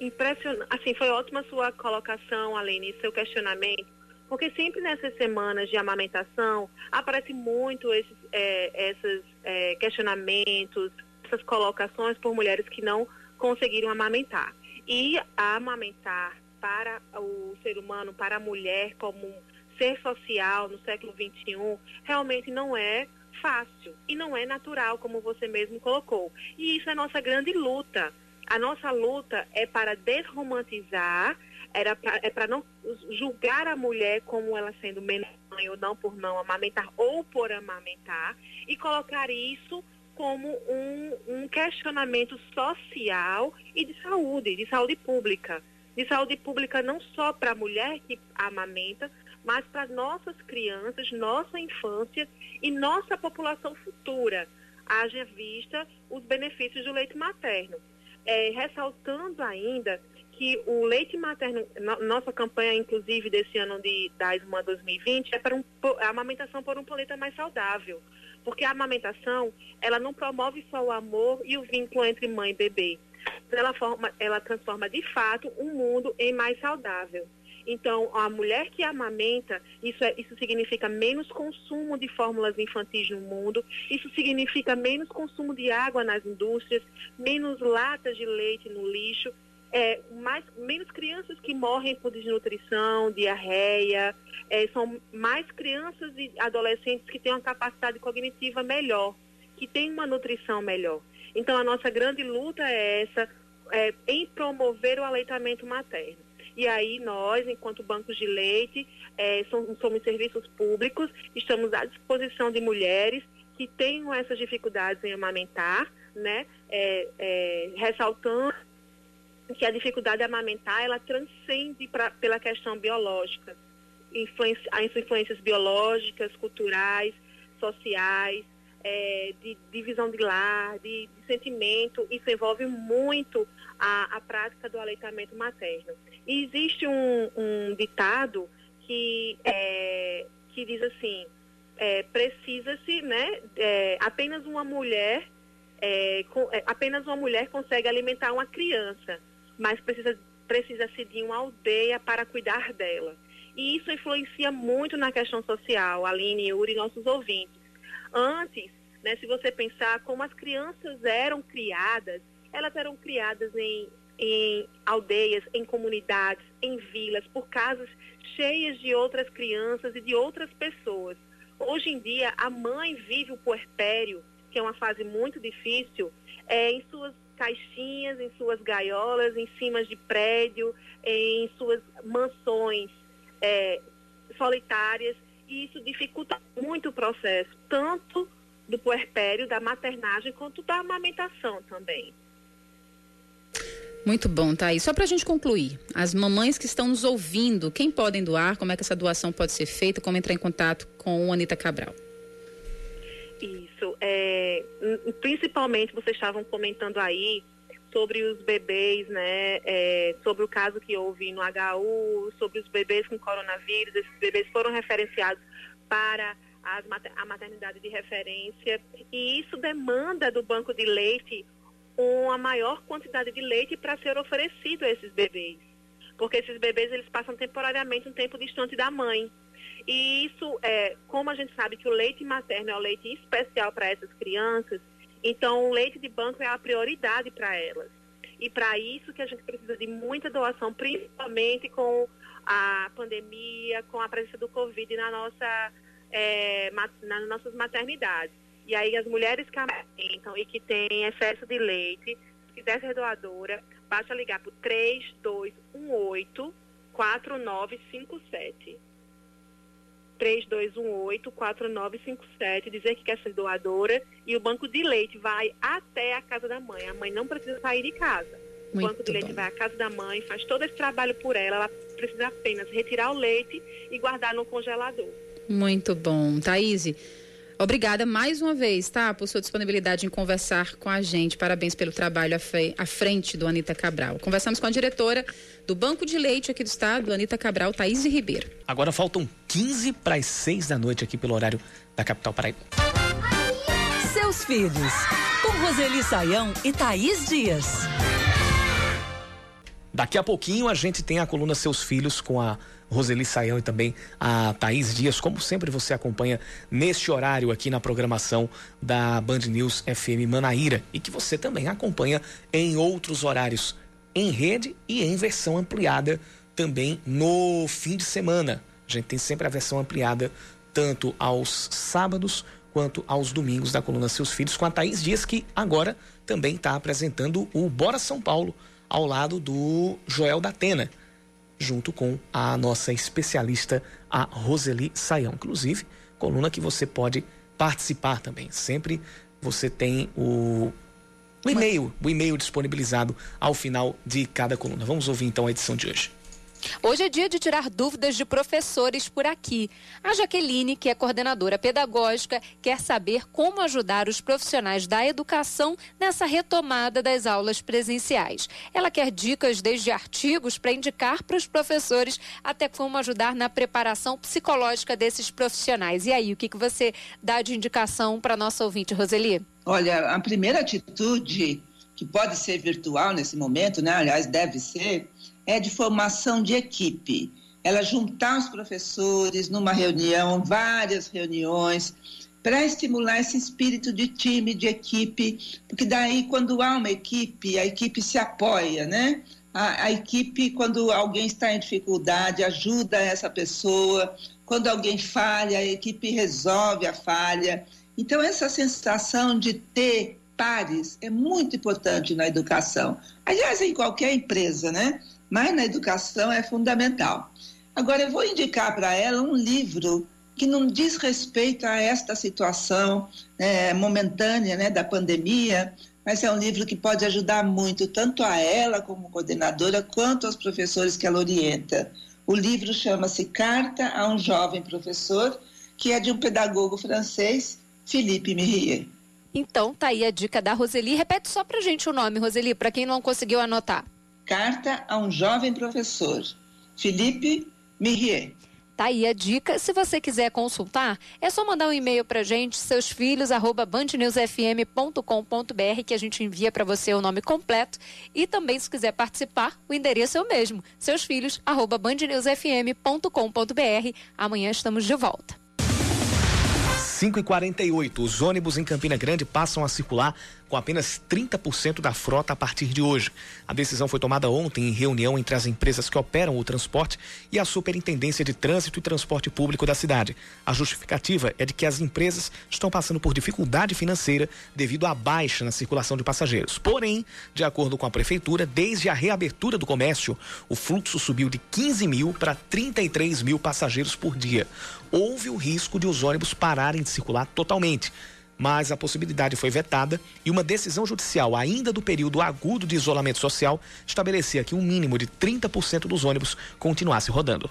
Impressionante. Assim, foi ótima sua colocação, Aline, seu questionamento porque sempre nessas semanas de amamentação aparece muito esses, é, esses é, questionamentos, essas colocações por mulheres que não conseguiram amamentar. E amamentar para o ser humano, para a mulher como ser social no século XXI, realmente não é fácil e não é natural, como você mesmo colocou. E isso é nossa grande luta. A nossa luta é para desromantizar era pra, é para não julgar a mulher como ela sendo menos mãe ou não por não amamentar ou por amamentar e colocar isso como um, um questionamento social e de saúde, de saúde pública. De saúde pública não só para a mulher que amamenta, mas para nossas crianças, nossa infância e nossa população futura, haja vista os benefícios do leite materno. É, ressaltando ainda que o leite materno, nossa campanha, inclusive, desse ano de, da ESMA 2020, é para um, a amamentação por um planeta mais saudável. Porque a amamentação, ela não promove só o amor e o vínculo entre mãe e bebê. Ela, forma, ela transforma, de fato, um mundo em mais saudável. Então, a mulher que amamenta, isso, é, isso significa menos consumo de fórmulas infantis no mundo, isso significa menos consumo de água nas indústrias, menos latas de leite no lixo, é, mais, menos crianças que morrem por desnutrição, diarreia, é, são mais crianças e adolescentes que têm uma capacidade cognitiva melhor, que têm uma nutrição melhor. Então, a nossa grande luta é essa, é, em promover o aleitamento materno. E aí nós, enquanto bancos de leite, é, somos, somos serviços públicos, estamos à disposição de mulheres que tenham essas dificuldades em amamentar, né? É, é, ressaltando que a dificuldade de amamentar ela transcende pra, pela questão biológica, influência, as influências biológicas, culturais, sociais, é, de divisão de lar, de, de, sentimento, isso envolve muito a, a, prática do aleitamento materno. E existe um, um ditado que, é, que diz assim, é, precisa-se, né, é, apenas uma mulher, é, com, é, apenas uma mulher consegue alimentar uma criança mas precisa, precisa-se de uma aldeia para cuidar dela. E isso influencia muito na questão social, Aline, Yuri e nossos ouvintes. Antes, né, se você pensar como as crianças eram criadas, elas eram criadas em, em aldeias, em comunidades, em vilas, por casas cheias de outras crianças e de outras pessoas. Hoje em dia, a mãe vive o puerpério, que é uma fase muito difícil, é, em suas caixinhas, em suas gaiolas, em cima de prédio, em suas mansões é, solitárias, e isso dificulta muito o processo, tanto do puerpério, da maternagem, quanto da amamentação também. Muito bom, aí. Só para a gente concluir, as mamães que estão nos ouvindo, quem podem doar, como é que essa doação pode ser feita, como entrar em contato com o Anitta Cabral? Isso. É, principalmente, vocês estavam comentando aí sobre os bebês, né? É, sobre o caso que houve no HU, sobre os bebês com coronavírus. Esses bebês foram referenciados para as, a maternidade de referência. E isso demanda do banco de leite uma maior quantidade de leite para ser oferecido a esses bebês. Porque esses bebês eles passam temporariamente um tempo distante da mãe. E isso, é, como a gente sabe que o leite materno é um leite especial para essas crianças, então o leite de banco é a prioridade para elas. E para isso que a gente precisa de muita doação, principalmente com a pandemia, com a presença do Covid na nossa, é, nas nossas maternidades. E aí as mulheres que amamentam e que têm excesso de leite, se quiser ser doadora, basta ligar para o 3218 4957. 3218-4957, dizer que quer ser doadora e o banco de leite vai até a casa da mãe. A mãe não precisa sair de casa. O Muito banco de leite bom. vai à casa da mãe, faz todo esse trabalho por ela, ela precisa apenas retirar o leite e guardar no congelador. Muito bom. Thaís, Obrigada mais uma vez, tá? Por sua disponibilidade em conversar com a gente. Parabéns pelo trabalho à frente do Anitta Cabral. Conversamos com a diretora do Banco de Leite aqui do Estado, Anitta Cabral, Thaís Ribeiro. Agora faltam 15 para as 6 da noite aqui pelo horário da capital paraíba. Seus filhos, com Roseli Saião e Thaís Dias. Daqui a pouquinho a gente tem a coluna Seus Filhos com a Roseli Saião e também a Thaís Dias. Como sempre você acompanha neste horário aqui na programação da Band News FM Manaíra e que você também acompanha em outros horários em rede e em versão ampliada também no fim de semana. A gente tem sempre a versão ampliada tanto aos sábados quanto aos domingos da coluna Seus Filhos com a Thaís Dias que agora também está apresentando o Bora São Paulo ao lado do Joel da Atena, junto com a nossa especialista, a Roseli Saião. Inclusive, coluna que você pode participar também. Sempre você tem o, o e-mail, o e-mail disponibilizado ao final de cada coluna. Vamos ouvir então a edição de hoje. Hoje é dia de tirar dúvidas de professores por aqui. A Jaqueline, que é coordenadora pedagógica, quer saber como ajudar os profissionais da educação nessa retomada das aulas presenciais. Ela quer dicas desde artigos para indicar para os professores até como ajudar na preparação psicológica desses profissionais. E aí, o que, que você dá de indicação para nossa ouvinte, Roseli? Olha, a primeira atitude que pode ser virtual nesse momento, né? Aliás, deve ser é de formação de equipe. Ela juntar os professores numa reunião, várias reuniões, para estimular esse espírito de time, de equipe, porque daí, quando há uma equipe, a equipe se apoia, né? A, a, equipe, quando alguém está em dificuldade, ajuda essa pessoa. Quando alguém falha, a equipe resolve a falha. Então, essa sensação de ter pares é muito importante na educação. Aliás, em qualquer empresa, né? mas na educação é fundamental. Agora, eu vou indicar para ela um livro que não diz respeito a esta situação é, momentânea né, da pandemia, mas é um livro que pode ajudar muito, tanto a ela como coordenadora, quanto aos professores que ela orienta. O livro chama-se Carta a um Jovem Professor, que é de um pedagogo francês, Philippe Mirier. Então, tá aí a dica da Roseli. Repete só para gente o nome, Roseli, para quem não conseguiu anotar. Carta a um jovem professor, Felipe Mirier. Tá aí a dica. Se você quiser consultar, é só mandar um e-mail para gente, seus filhos, arroba bandnewsfm.com.br, que a gente envia para você o nome completo. E também, se quiser participar, o endereço é o mesmo, seus filhos, arroba bandnewsfm.com.br. Amanhã estamos de volta. 5 e 48 os ônibus em Campina Grande passam a circular com apenas 30% da frota a partir de hoje. A decisão foi tomada ontem em reunião entre as empresas que operam o transporte e a Superintendência de Trânsito e Transporte Público da cidade. A justificativa é de que as empresas estão passando por dificuldade financeira devido à baixa na circulação de passageiros. Porém, de acordo com a Prefeitura, desde a reabertura do comércio, o fluxo subiu de 15 mil para 33 mil passageiros por dia. Houve o risco de os ônibus pararem de circular totalmente mas a possibilidade foi vetada e uma decisão judicial, ainda do período agudo de isolamento social, estabelecia que um mínimo de 30% dos ônibus continuasse rodando.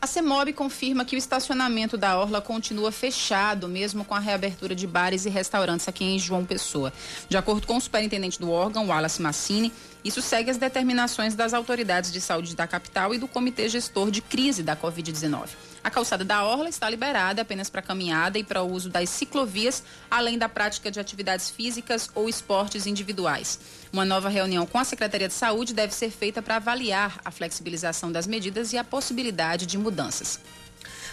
A CEMOB confirma que o estacionamento da Orla continua fechado, mesmo com a reabertura de bares e restaurantes aqui em João Pessoa. De acordo com o superintendente do órgão, Wallace Massini, isso segue as determinações das autoridades de saúde da capital e do Comitê Gestor de Crise da Covid-19. A calçada da Orla está liberada apenas para caminhada e para o uso das ciclovias, além da prática de atividades físicas ou esportes individuais. Uma nova reunião com a Secretaria de Saúde deve ser feita para avaliar a flexibilização das medidas e a possibilidade de mudanças.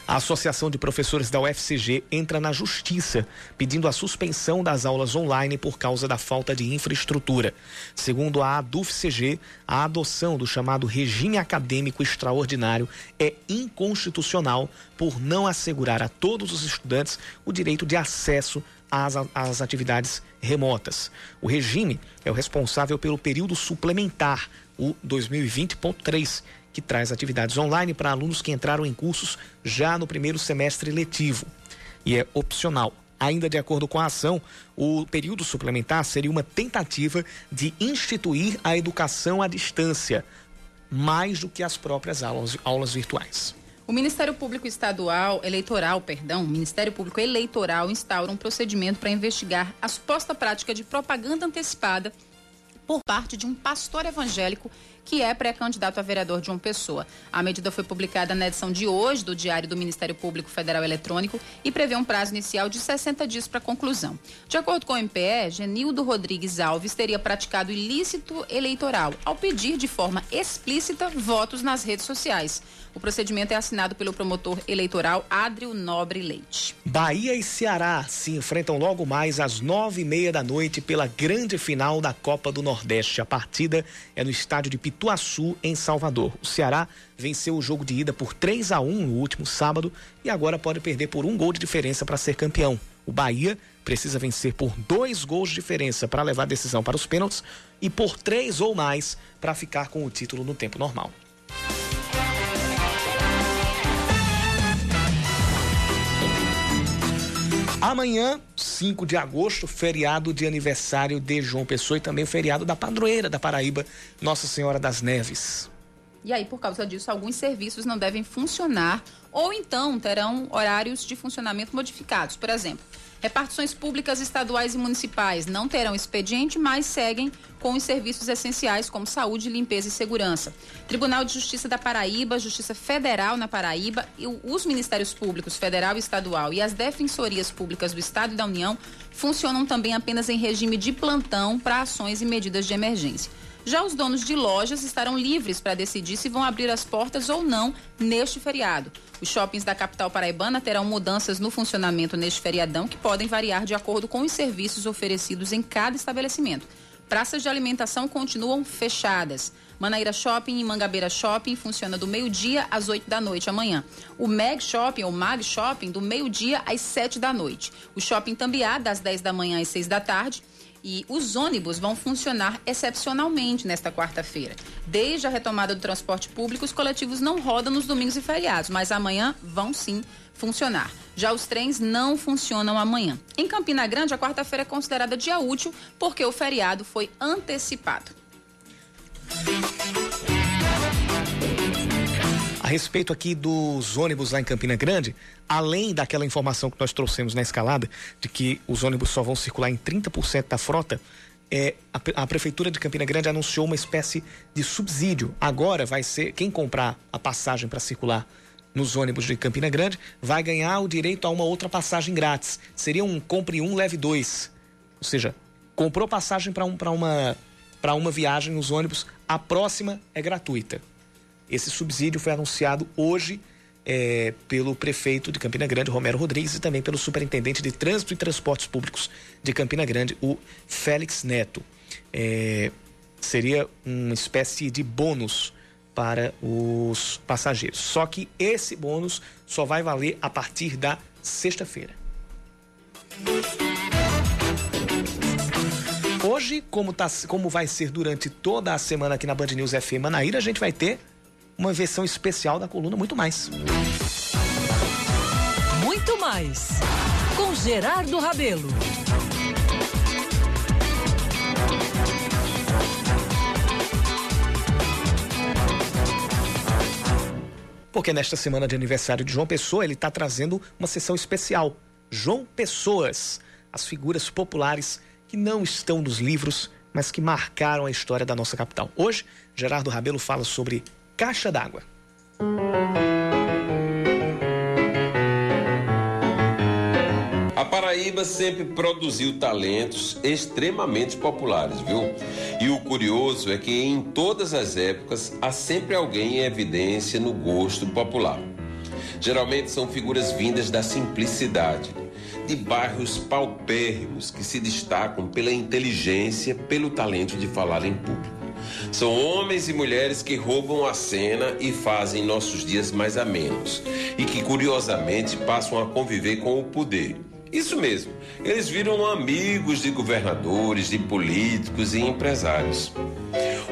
A Associação de Professores da UFCG entra na justiça pedindo a suspensão das aulas online por causa da falta de infraestrutura. Segundo a ADUFCG, a adoção do chamado regime acadêmico extraordinário é inconstitucional por não assegurar a todos os estudantes o direito de acesso às, às atividades remotas. O regime é o responsável pelo período suplementar, o 2020.3, que traz atividades online para alunos que entraram em cursos já no primeiro semestre letivo. E é opcional. Ainda de acordo com a ação, o período suplementar seria uma tentativa de instituir a educação à distância, mais do que as próprias aulas, aulas virtuais. O Ministério Público Estadual Eleitoral, perdão, o Ministério Público Eleitoral instaura um procedimento para investigar a suposta prática de propaganda antecipada por parte de um pastor evangélico que é pré-candidato a vereador de uma pessoa. A medida foi publicada na edição de hoje do Diário do Ministério Público Federal Eletrônico e prevê um prazo inicial de 60 dias para conclusão. De acordo com o MPE, Genildo Rodrigues Alves teria praticado ilícito eleitoral ao pedir de forma explícita votos nas redes sociais. O procedimento é assinado pelo promotor eleitoral Adrio Nobre Leite. Bahia e Ceará se enfrentam logo mais às nove e meia da noite pela grande final da Copa do Nordeste. A partida é no estádio de Pituaçu, em Salvador. O Ceará venceu o jogo de ida por 3 a 1 no último sábado e agora pode perder por um gol de diferença para ser campeão. O Bahia precisa vencer por dois gols de diferença para levar a decisão para os pênaltis e por três ou mais para ficar com o título no tempo normal. Amanhã, 5 de agosto, feriado de aniversário de João Pessoa e também o feriado da padroeira da Paraíba, Nossa Senhora das Neves. E aí, por causa disso, alguns serviços não devem funcionar ou então terão horários de funcionamento modificados. Por exemplo, Repartições públicas estaduais e municipais não terão expediente, mas seguem com os serviços essenciais como saúde, limpeza e segurança. Tribunal de Justiça da Paraíba, Justiça Federal na Paraíba e os Ministérios Públicos Federal e Estadual e as Defensorias Públicas do Estado e da União funcionam também apenas em regime de plantão para ações e medidas de emergência. Já os donos de lojas estarão livres para decidir se vão abrir as portas ou não neste feriado. Os shoppings da capital paraibana terão mudanças no funcionamento neste feriadão que podem variar de acordo com os serviços oferecidos em cada estabelecimento. Praças de alimentação continuam fechadas. Manaíra Shopping e Mangabeira Shopping funciona do meio-dia às 8 da noite amanhã. O Meg Shopping ou Mag Shopping do meio-dia às 7 da noite. O Shopping Tambiá das 10 da manhã às 6 da tarde e os ônibus vão funcionar excepcionalmente nesta quarta-feira. Desde a retomada do transporte público, os coletivos não rodam nos domingos e feriados, mas amanhã vão sim funcionar. Já os trens não funcionam amanhã. Em Campina Grande, a quarta-feira é considerada dia útil porque o feriado foi antecipado. A respeito aqui dos ônibus lá em Campina Grande, além daquela informação que nós trouxemos na escalada, de que os ônibus só vão circular em 30% da frota, é, a, a, Prefeitura de Campina Grande anunciou uma espécie de subsídio. Agora vai ser, quem comprar a passagem para circular nos ônibus de Campina Grande vai ganhar o direito a uma outra passagem grátis. Seria um compre um, leve dois. Ou seja, comprou passagem para um, uma, uma viagem nos ônibus, a próxima é gratuita. Esse subsídio foi anunciado hoje é, pelo prefeito de Campina Grande, Romero Rodrigues, e também pelo superintendente de Trânsito e Transportes Públicos de Campina Grande, o Félix Neto. É, seria uma espécie de bônus para os passageiros. Só que esse bônus só vai valer a partir da sexta-feira. Hoje, como, tá, como vai ser durante toda a semana aqui na Band News FM Manaíra, a gente vai ter uma versão especial da coluna Muito Mais. Muito Mais. Com Gerardo Rabelo. Porque nesta semana de aniversário de João Pessoa, ele está trazendo uma sessão especial. João Pessoas, as figuras populares que não estão nos livros, mas que marcaram a história da nossa capital. Hoje, Gerardo Rabelo fala sobre caixa d'água. A Paraíba sempre produziu talentos extremamente populares, viu? E o curioso é que em todas as épocas há sempre alguém em evidência no gosto popular. Geralmente são figuras vindas da simplicidade, de bairros paupérrimos que se destacam pela inteligência, pelo talento de falar em público. São homens e mulheres que roubam a cena e fazem nossos dias mais amenos e que curiosamente passam a conviver com o poder. Isso mesmo, eles viram amigos de governadores, de políticos e empresários.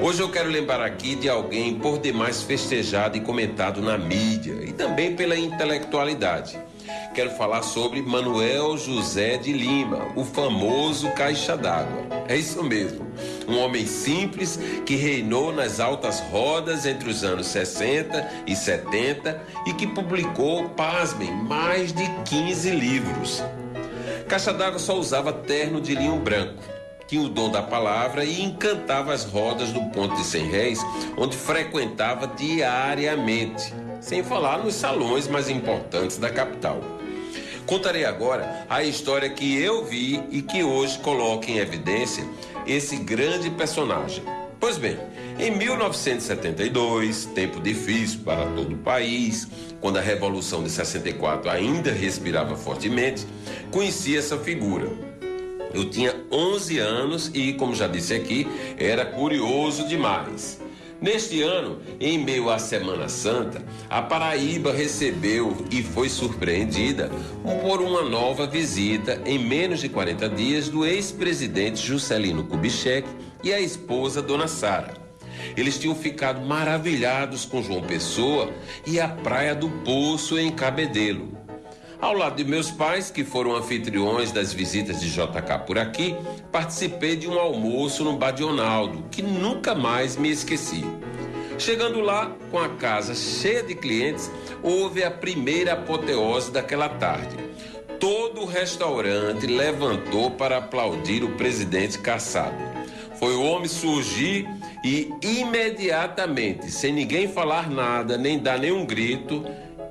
Hoje eu quero lembrar aqui de alguém por demais festejado e comentado na mídia e também pela intelectualidade. Quero falar sobre Manuel José de Lima, o famoso Caixa d'Água. É isso mesmo. Um homem simples que reinou nas altas rodas entre os anos 60 e 70 e que publicou, pasmem, mais de 15 livros. Caixa d'Água só usava terno de linho branco tinha o dom da palavra e encantava as rodas do Ponto de Cem Réis, onde frequentava diariamente, sem falar nos salões mais importantes da capital. Contarei agora a história que eu vi e que hoje coloca em evidência esse grande personagem. Pois bem, em 1972, tempo difícil para todo o país, quando a Revolução de 64 ainda respirava fortemente, conheci essa figura eu tinha 11 anos e, como já disse aqui, era curioso demais. Neste ano, em meio à Semana Santa, a Paraíba recebeu e foi surpreendida por uma nova visita em menos de 40 dias do ex-presidente Juscelino Kubitschek e a esposa Dona Sara. Eles tinham ficado maravilhados com João Pessoa e a Praia do Poço em Cabedelo. Ao lado de meus pais, que foram anfitriões das visitas de JK por aqui, participei de um almoço no Badionaldo, que nunca mais me esqueci. Chegando lá, com a casa cheia de clientes, houve a primeira apoteose daquela tarde. Todo o restaurante levantou para aplaudir o presidente caçado. Foi o homem surgir e imediatamente, sem ninguém falar nada, nem dar nenhum grito,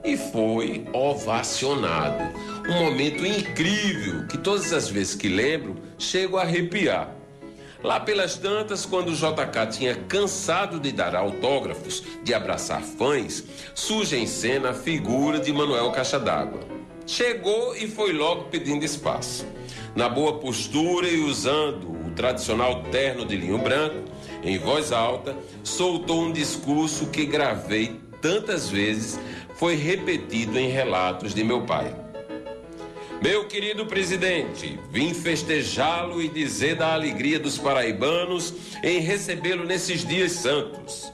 e foi ovacionado. Um momento incrível que todas as vezes que lembro, chego a arrepiar. Lá pelas tantas, quando o JK tinha cansado de dar autógrafos, de abraçar fãs, surge em cena a figura de Manuel Caixa d'Água. Chegou e foi logo pedindo espaço. Na boa postura e usando o tradicional terno de linho branco, em voz alta, soltou um discurso que gravei tantas vezes foi repetido em relatos de meu pai. Meu querido presidente, vim festejá-lo e dizer da alegria dos paraibanos em recebê-lo nesses dias santos.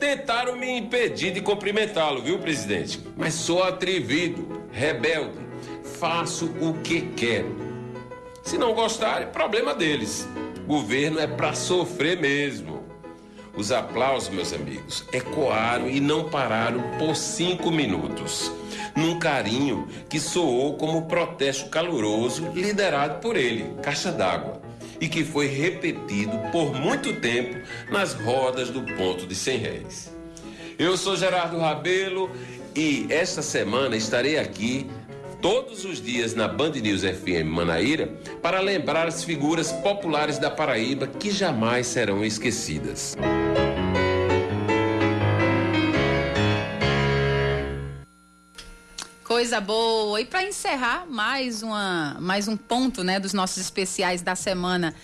Tentaram me impedir de cumprimentá-lo, viu, presidente? Mas sou atrevido, rebelde, faço o que quero. Se não gostarem, problema deles. Governo é para sofrer mesmo. Os aplausos, meus amigos, ecoaram e não pararam por cinco minutos, num carinho que soou como protesto caloroso liderado por ele, Caixa d'Água, e que foi repetido por muito tempo nas rodas do ponto de 100 réis. Eu sou Gerardo Rabelo e esta semana estarei aqui todos os dias na Band News FM Manaíra para lembrar as figuras populares da Paraíba que jamais serão esquecidas. Coisa boa. E para encerrar mais uma mais um ponto, né, dos nossos especiais da semana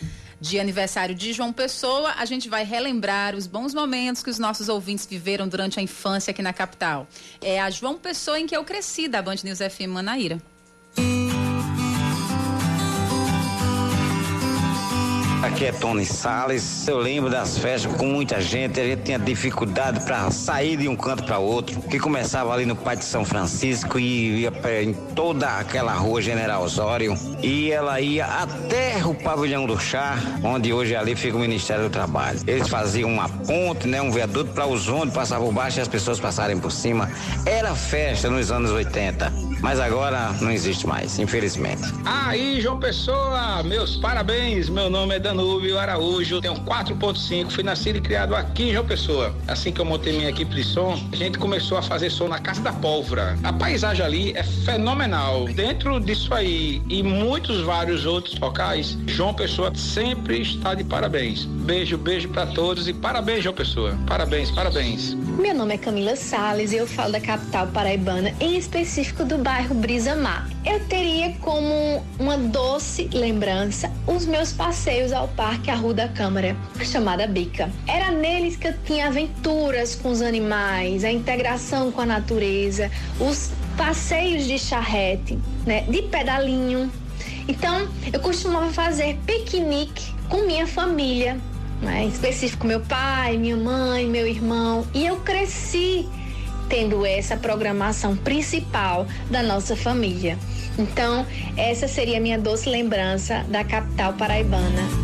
de aniversário de João Pessoa, a gente vai relembrar os bons momentos que os nossos ouvintes viveram durante a infância aqui na capital. É a João Pessoa em que eu cresci, da Band News FM Manaíra. Aqui é Tony Salles. Eu lembro das festas com muita gente. A gente tinha dificuldade para sair de um canto para outro. Que começava ali no Pátio de São Francisco e ia em toda aquela rua General Osório. E ela ia até o pavilhão do chá, onde hoje ali fica o Ministério do Trabalho. Eles faziam uma ponte, né, um viaduto para os ônibus passar por baixo e as pessoas passarem por cima. Era festa nos anos 80, mas agora não existe mais, infelizmente. Aí, João Pessoa, meus parabéns. Meu nome é Dano Danúbio Araújo, tenho 4.5, fui nascido e criado aqui em João Pessoa. Assim que eu montei minha equipe de som, a gente começou a fazer som na Casa da Pólvora. A paisagem ali é fenomenal. Dentro disso aí e muitos vários outros locais, João Pessoa sempre está de parabéns. Beijo, beijo para todos e parabéns, João Pessoa. Parabéns, parabéns. Meu nome é Camila Sales e eu falo da capital paraibana, em específico do bairro Brisa Mar. Eu teria como uma doce lembrança os meus passeios ao Parque Arruda Câmara, chamada Bica. Era neles que eu tinha aventuras com os animais, a integração com a natureza, os passeios de charrete, né, de pedalinho. Então, eu costumava fazer piquenique com minha família, né, em específico meu pai, minha mãe, meu irmão, e eu cresci tendo essa programação principal da nossa família. Então, essa seria a minha doce lembrança da capital paraibana.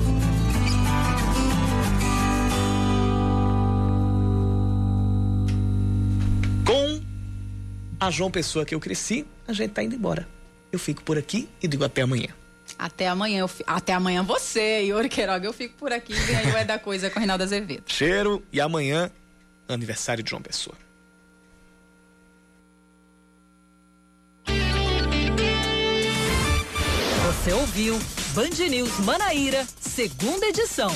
A João Pessoa que eu cresci, a gente tá indo embora. Eu fico por aqui e digo até amanhã. Até amanhã, eu fi... até amanhã você, Yuri Queiroga. Eu fico por aqui, vem aí o É da Coisa com Reinaldo Azevedo. Cheiro e amanhã, aniversário de João Pessoa. Você ouviu Band News Manaíra, segunda edição.